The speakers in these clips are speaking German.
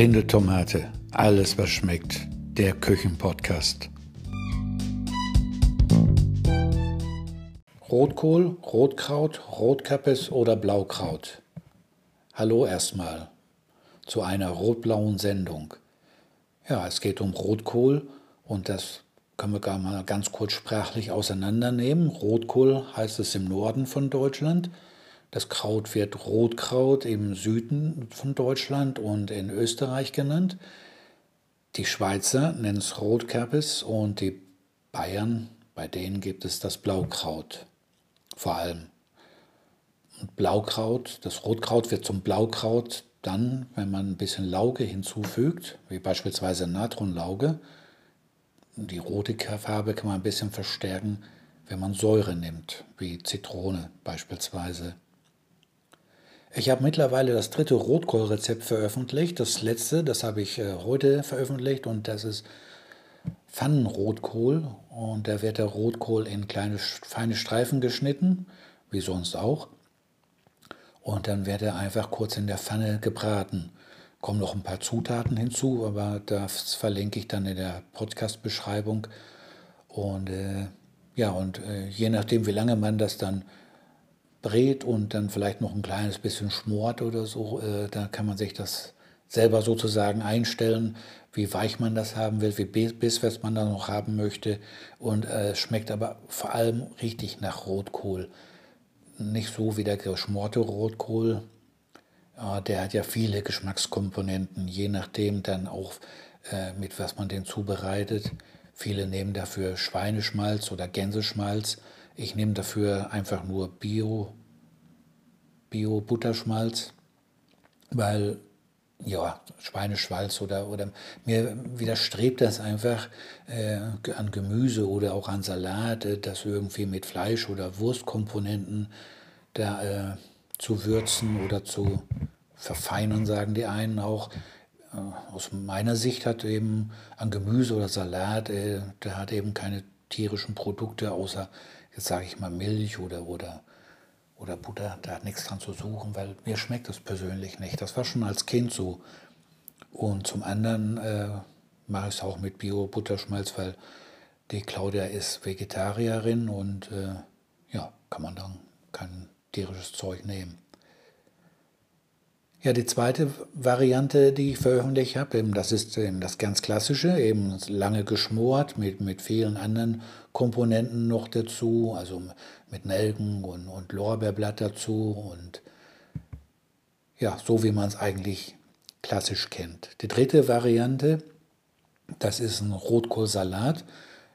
Blinde Tomate, alles was schmeckt. Der Küchenpodcast. Rotkohl, Rotkraut, Rotkappes oder Blaukraut. Hallo erstmal zu einer rot-blauen Sendung. Ja, es geht um Rotkohl und das können wir gar mal ganz kurz sprachlich auseinandernehmen. Rotkohl heißt es im Norden von Deutschland. Das Kraut wird Rotkraut im Süden von Deutschland und in Österreich genannt. Die Schweizer nennen es Rotkerbis und die Bayern, bei denen gibt es das Blaukraut vor allem. Und Blaukraut, das Rotkraut wird zum Blaukraut dann, wenn man ein bisschen Lauge hinzufügt, wie beispielsweise Natronlauge. Die rote Farbe kann man ein bisschen verstärken, wenn man Säure nimmt, wie Zitrone beispielsweise. Ich habe mittlerweile das dritte Rotkohlrezept veröffentlicht. Das letzte, das habe ich äh, heute veröffentlicht und das ist Pfannenrotkohl. Und da wird der Rotkohl in kleine feine Streifen geschnitten, wie sonst auch. Und dann wird er einfach kurz in der Pfanne gebraten. Kommen noch ein paar Zutaten hinzu, aber das verlinke ich dann in der Podcast-Beschreibung. Und äh, ja, und äh, je nachdem, wie lange man das dann brät und dann vielleicht noch ein kleines bisschen schmort oder so, äh, da kann man sich das selber sozusagen einstellen, wie weich man das haben will, wie bissfest man das noch haben möchte. Und äh, es schmeckt aber vor allem richtig nach Rotkohl. Nicht so wie der geschmorte Rotkohl. Der hat ja viele Geschmackskomponenten, je nachdem dann auch, äh, mit was man den zubereitet. Viele nehmen dafür Schweineschmalz oder Gänseschmalz. Ich nehme dafür einfach nur Bio, Bio Butterschmalz, weil ja, Schweineschmalz oder, oder mir widerstrebt das einfach äh, an Gemüse oder auch an Salat, äh, das irgendwie mit Fleisch oder Wurstkomponenten da äh, zu würzen oder zu verfeinern, sagen die einen auch. Äh, aus meiner Sicht hat eben an Gemüse oder Salat, äh, der hat eben keine tierischen Produkte außer jetzt sage ich mal Milch oder, oder, oder Butter, da hat nichts dran zu suchen, weil mir schmeckt das persönlich nicht. Das war schon als Kind so. Und zum anderen äh, mache ich es auch mit Bio-Butterschmalz, weil die Claudia ist Vegetarierin und äh, ja, kann man dann kein tierisches Zeug nehmen. Ja, die zweite Variante, die ich veröffentlicht habe, das ist eben das ganz klassische, eben lange geschmort mit, mit vielen anderen Komponenten noch dazu, also mit Nelken und, und Lorbeerblatt dazu und ja, so wie man es eigentlich klassisch kennt. Die dritte Variante, das ist ein Rotkohlsalat.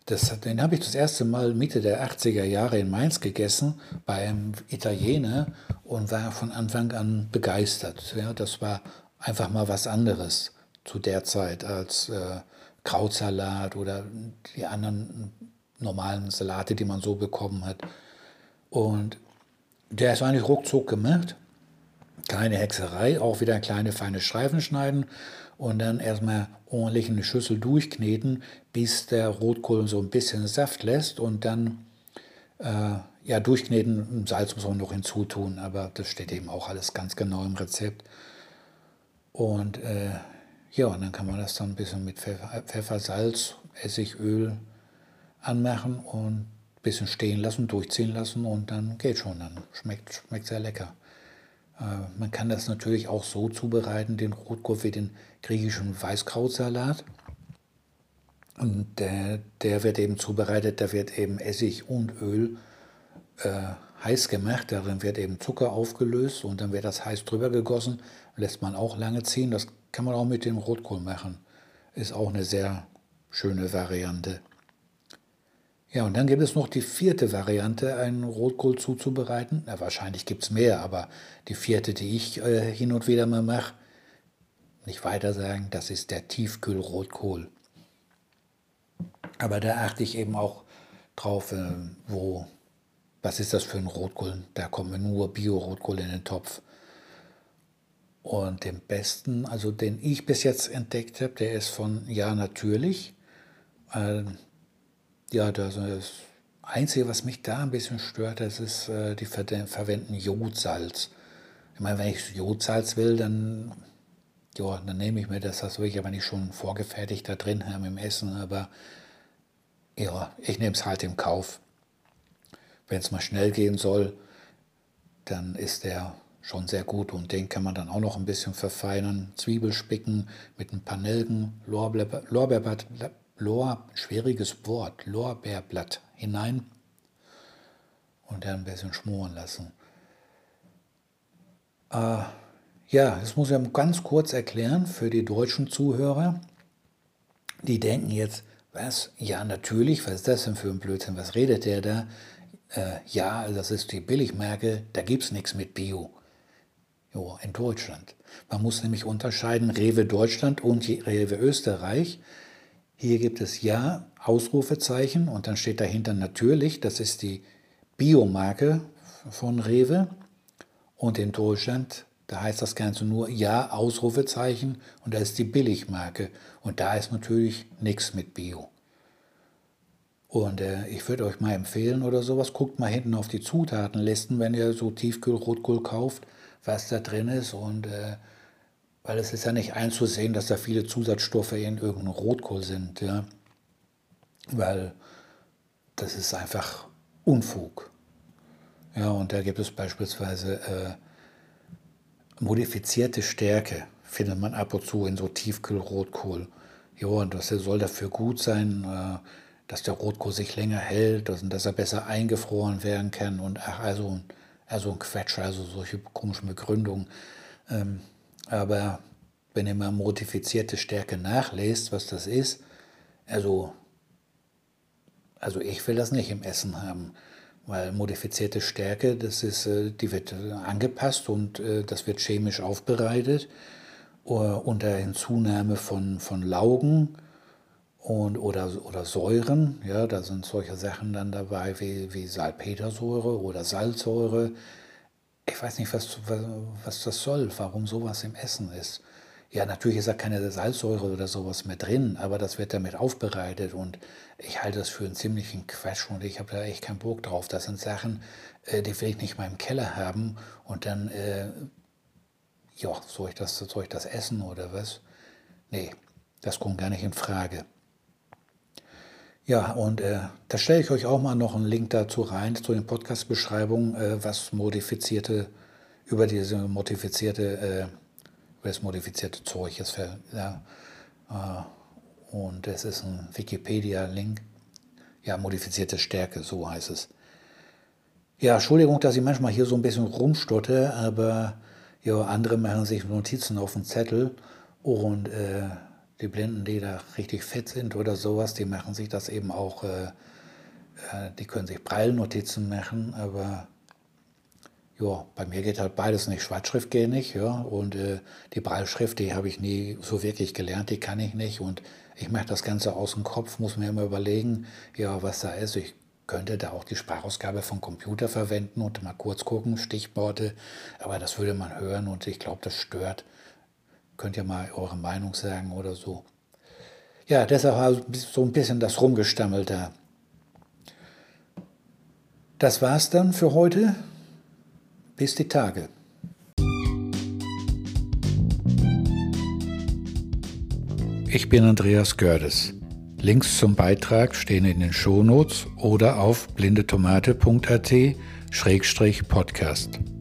Das, den habe ich das erste Mal Mitte der 80er Jahre in Mainz gegessen bei einem Italiener und war von Anfang an begeistert. Ja, das war einfach mal was anderes zu der Zeit als äh, Krautsalat oder die anderen normalen Salate, die man so bekommen hat. Und der ist eigentlich ruckzuck gemacht. Keine Hexerei, auch wieder kleine feine Streifen schneiden und dann erstmal ordentlich in die Schüssel durchkneten, bis der Rotkohl so ein bisschen Saft lässt und dann äh, ja durchkneten. Salz muss man noch hinzutun, aber das steht eben auch alles ganz genau im Rezept. Und äh, ja, und dann kann man das dann ein bisschen mit Pfeffer, Pfeffer Salz, Essig, Öl anmachen und ein bisschen stehen lassen, durchziehen lassen und dann geht schon. Dann schmeckt, schmeckt sehr lecker. Äh, man kann das natürlich auch so zubereiten, den Rotkohl wie den griechischen Weißkrautsalat. Und der, der wird eben zubereitet, da wird eben Essig und Öl äh, heiß gemacht, darin wird eben Zucker aufgelöst und dann wird das heiß drüber gegossen, lässt man auch lange ziehen. Das kann man auch mit dem Rotkohl machen. Ist auch eine sehr schöne Variante. Ja, und dann gibt es noch die vierte Variante, einen Rotkohl zuzubereiten. Na, wahrscheinlich gibt es mehr, aber die vierte, die ich äh, hin und wieder mal mache, nicht weiter sagen, das ist der Tiefkühlrotkohl. Aber da achte ich eben auch drauf, äh, wo, was ist das für ein Rotkohl? Da kommen nur Bio-Rotkohl in den Topf. Und den besten, also den ich bis jetzt entdeckt habe, der ist von Ja Natürlich. Äh, ja, das, das Einzige, was mich da ein bisschen stört, das ist, äh, die verwenden Jodsalz. Ich meine, wenn ich Jodsalz will, dann ja, dann nehme ich mir das, das will ich aber nicht schon vorgefertigt da drin haben im Essen, aber ja, ich nehme es halt im Kauf. Wenn es mal schnell gehen soll, dann ist der schon sehr gut und den kann man dann auch noch ein bisschen verfeinern. Zwiebel spicken mit ein paar Nelken, Lorbeerblatt, Lorbeerblatt, Lor, schwieriges Wort, Lorbeerblatt hinein und dann ein bisschen schmoren lassen. Äh, ja, das muss ich ganz kurz erklären für die deutschen Zuhörer. Die denken jetzt, was? Ja, natürlich, was ist das denn für ein Blödsinn? Was redet der da? Äh, ja, das ist die Billigmarke, da gibt es nichts mit Bio. Jo, in Deutschland. Man muss nämlich unterscheiden Rewe Deutschland und Rewe Österreich. Hier gibt es Ja, Ausrufezeichen und dann steht dahinter natürlich, das ist die Biomarke von Rewe. Und in Deutschland, da heißt das Ganze nur Ja, Ausrufezeichen und da ist die Billigmarke. Und da ist natürlich nichts mit Bio. Und äh, ich würde euch mal empfehlen oder sowas, guckt mal hinten auf die Zutatenlisten, wenn ihr so Tiefkühl-Rotkohl kauft, was da drin ist. Und äh, weil es ist ja nicht einzusehen, dass da viele Zusatzstoffe in irgendeinem Rotkohl sind. Ja? Weil das ist einfach Unfug. Ja, und da gibt es beispielsweise äh, modifizierte Stärke, findet man ab und zu in so Tiefkühlrotkohl. Ja, und das soll dafür gut sein, äh, dass der Rotkohl sich länger hält und dass er besser eingefroren werden kann und ach, also, also ein Quetsch, also solche komischen Begründungen. Ähm, aber wenn ihr mal modifizierte Stärke nachlest, was das ist, also, also ich will das nicht im Essen haben, weil modifizierte Stärke, das ist, äh, die wird äh, angepasst und äh, das wird chemisch aufbereitet unter Hinzunahme von, von Laugen und, oder, oder Säuren. Ja, da sind solche Sachen dann dabei wie, wie Salpetersäure oder Salzsäure. Ich weiß nicht, was, was das soll, warum sowas im Essen ist. Ja, natürlich ist da keine Salzsäure oder sowas mehr drin, aber das wird damit aufbereitet und ich halte das für einen ziemlichen Quatsch und ich habe da echt keinen Bock drauf. Das sind Sachen, äh, die will ich nicht mal im Keller haben und dann, äh, ja, soll ich, das, soll ich das essen oder was? Nee, das kommt gar nicht in Frage. Ja, und äh, da stelle ich euch auch mal noch einen Link dazu rein, zu den Podcast-Beschreibungen, äh, was modifizierte, über diese modifizierte, äh, über das modifizierte Zeug ist. Ja, äh, und es ist ein Wikipedia-Link. Ja, modifizierte Stärke, so heißt es. Ja, Entschuldigung, dass ich manchmal hier so ein bisschen rumstotte, aber ja, andere machen sich Notizen auf den Zettel und äh, die Blinden, die da richtig fit sind oder sowas, die machen sich das eben auch, äh, äh, die können sich Breilnotizen machen, aber ja, bei mir geht halt beides nicht. Schwarzschrift geht nicht, ja, und äh, die Breilschrift, die habe ich nie so wirklich gelernt, die kann ich nicht und ich mache das Ganze aus dem Kopf, muss mir immer überlegen, ja, was da ist. Ich könnte da auch die Sprachausgabe vom Computer verwenden und mal kurz gucken, Stichworte, aber das würde man hören und ich glaube, das stört. Könnt ihr mal eure Meinung sagen oder so. Ja, deshalb so ein bisschen das Rumgestammelt da. Das war's dann für heute. Bis die Tage. Ich bin Andreas Gördes. Links zum Beitrag stehen in den Shownotes oder auf blindetomate.at-podcast.